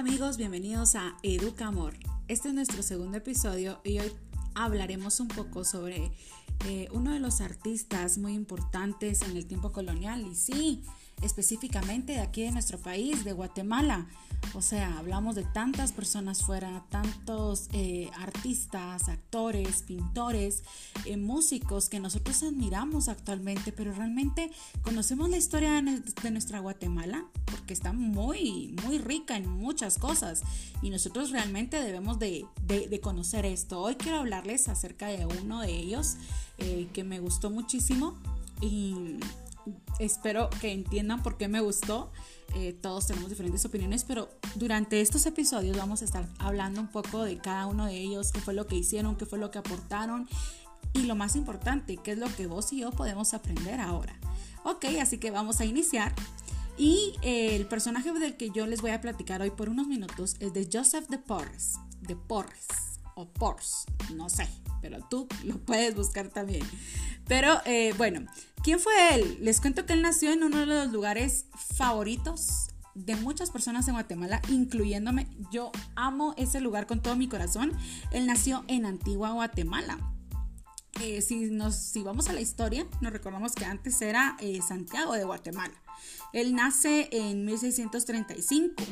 amigos, bienvenidos a Educa Amor. Este es nuestro segundo episodio y hoy hablaremos un poco sobre eh, uno de los artistas muy importantes en el tiempo colonial y sí, específicamente de aquí de nuestro país, de Guatemala. O sea, hablamos de tantas personas fuera, tantos eh, artistas, actores, pintores, eh, músicos que nosotros admiramos actualmente, pero realmente conocemos la historia de nuestra Guatemala porque está muy, muy rica en muchas cosas y nosotros realmente debemos de, conocer esto. Hoy quiero hablarles acerca de uno de ellos eh, que me gustó muchísimo y espero que entiendan por qué me gustó. Eh, todos tenemos diferentes opiniones, pero durante estos episodios vamos a estar hablando un poco de cada uno de ellos, qué fue lo que hicieron, qué fue lo que aportaron y lo más importante, qué es lo que vos y yo podemos aprender ahora. Ok, así que vamos a iniciar. Y eh, el personaje del que yo les voy a platicar hoy por unos minutos es de Joseph de Porres, de Porres o Porres, no sé, pero tú lo puedes buscar también. Pero eh, bueno, ¿Quién fue él? Les cuento que él nació en uno de los lugares favoritos de muchas personas en Guatemala, incluyéndome. Yo amo ese lugar con todo mi corazón. Él nació en Antigua Guatemala. Eh, si, nos, si vamos a la historia, nos recordamos que antes era eh, Santiago de Guatemala. Él nace en 1635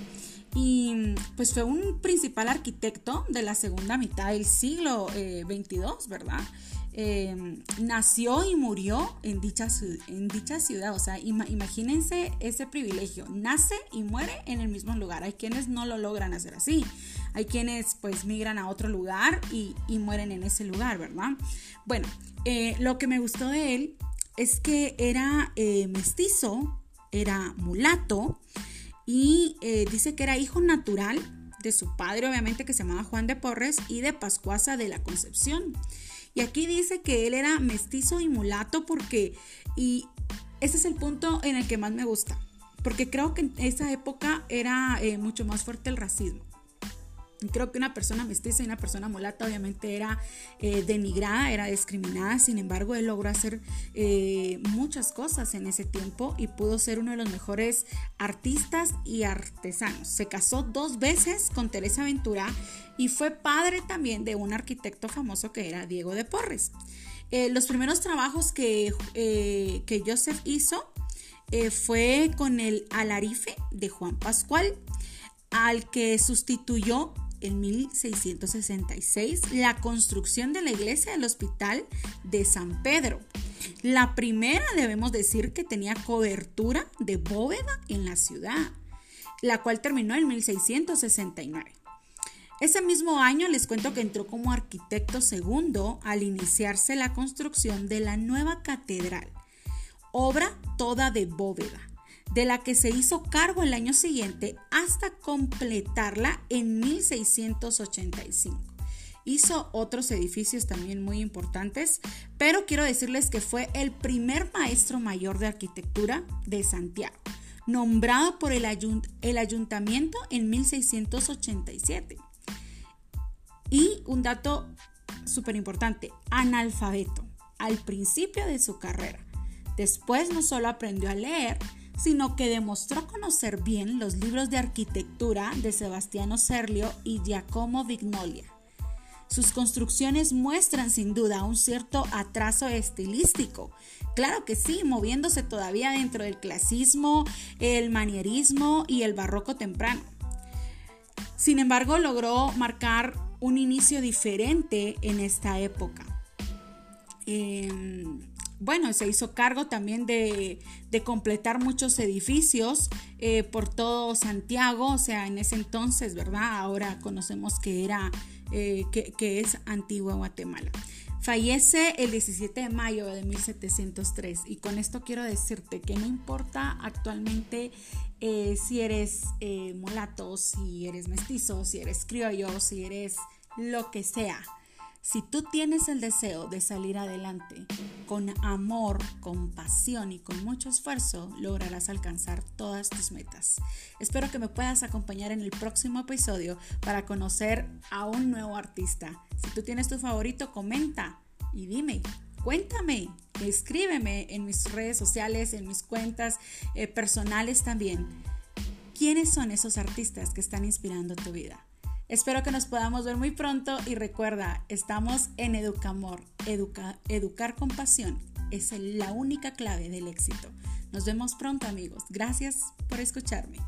y pues fue un principal arquitecto de la segunda mitad del siglo eh, ¿verdad? Em, nació y murió en dicha, en dicha ciudad. O sea, imagínense ese privilegio. Nace y muere en el mismo lugar. Hay quienes no lo logran hacer así. Hay quienes pues migran a otro lugar y, mueren en ese lugar, ¿verdad? Bueno, eh, lo que me gustó de él es que era eh, mestizo, era mulato y eh, dice que era hijo natural de su padre, obviamente, que se llamaba Juan de Porres y de Pascuasa de la Concepción. Y aquí dice que él era mestizo y mulato porque, y ese es el punto en el que más me gusta, porque creo que en esa época era eh, mucho más fuerte el racismo. Creo que una persona mestiza y una persona mulata obviamente era eh, denigrada, era discriminada, sin embargo él logró hacer eh, muchas cosas en ese tiempo y pudo ser uno de los mejores artistas y artesanos. Se casó dos veces con Teresa Ventura y fue padre también de un arquitecto famoso que era Diego de Porres. Eh, los primeros trabajos que, que Joseph hizo fue con el alarife de Juan Pascual al que sustituyó en 1666 la construcción de la iglesia del hospital de San Pedro. La primera debemos decir que tenía cobertura de bóveda en la ciudad, la cual terminó en 1669. Ese mismo año les cuento que entró como arquitecto segundo al iniciarse la construcción de la nueva catedral, obra toda de bóveda de la que se hizo cargo el año siguiente hasta completarla en 1685. Hizo otros edificios también muy importantes, pero quiero decirles que fue el primer maestro mayor de arquitectura de Santiago, nombrado por el, ayuntamiento en 1687. Y un dato súper importante, analfabeto al principio de su carrera. Después no solo aprendió a leer, sino que demostró conocer bien los libros de arquitectura de Sebastiano Serlio y Giacomo Vignolia. Sus construcciones muestran sin duda un cierto atraso estilístico. Claro que sí, moviéndose todavía dentro del clasismo, el manierismo y el barroco temprano. Sin embargo, logró marcar un inicio diferente en esta época. Em, bueno, se hizo cargo también de, completar muchos edificios eh, por todo Santiago, o sea, en ese entonces, ¿verdad? Ahora conocemos que era, eh, que, es Antigua Guatemala. Fallece el 17 de mayo de 1703 y con esto quiero decirte que no importa actualmente eh, si eres mulato, si eres mestizo, si eres criollo, si eres lo que sea, si tú tienes el deseo de salir adelante con amor, con pasión y con mucho esfuerzo, lograrás alcanzar todas tus metas. Espero que me puedas acompañar en el próximo episodio para conocer a un nuevo artista. Si tú tienes tu favorito, comenta y dime, cuéntame, escríbeme en mis redes sociales, en mis cuentas eh, personales también quiénes son esos artistas que están inspirando tu vida. Espero que nos podamos ver muy pronto y recuerda, estamos en Educamor. educar con pasión es la única clave del éxito. Nos vemos pronto amigos. Gracias por escucharme.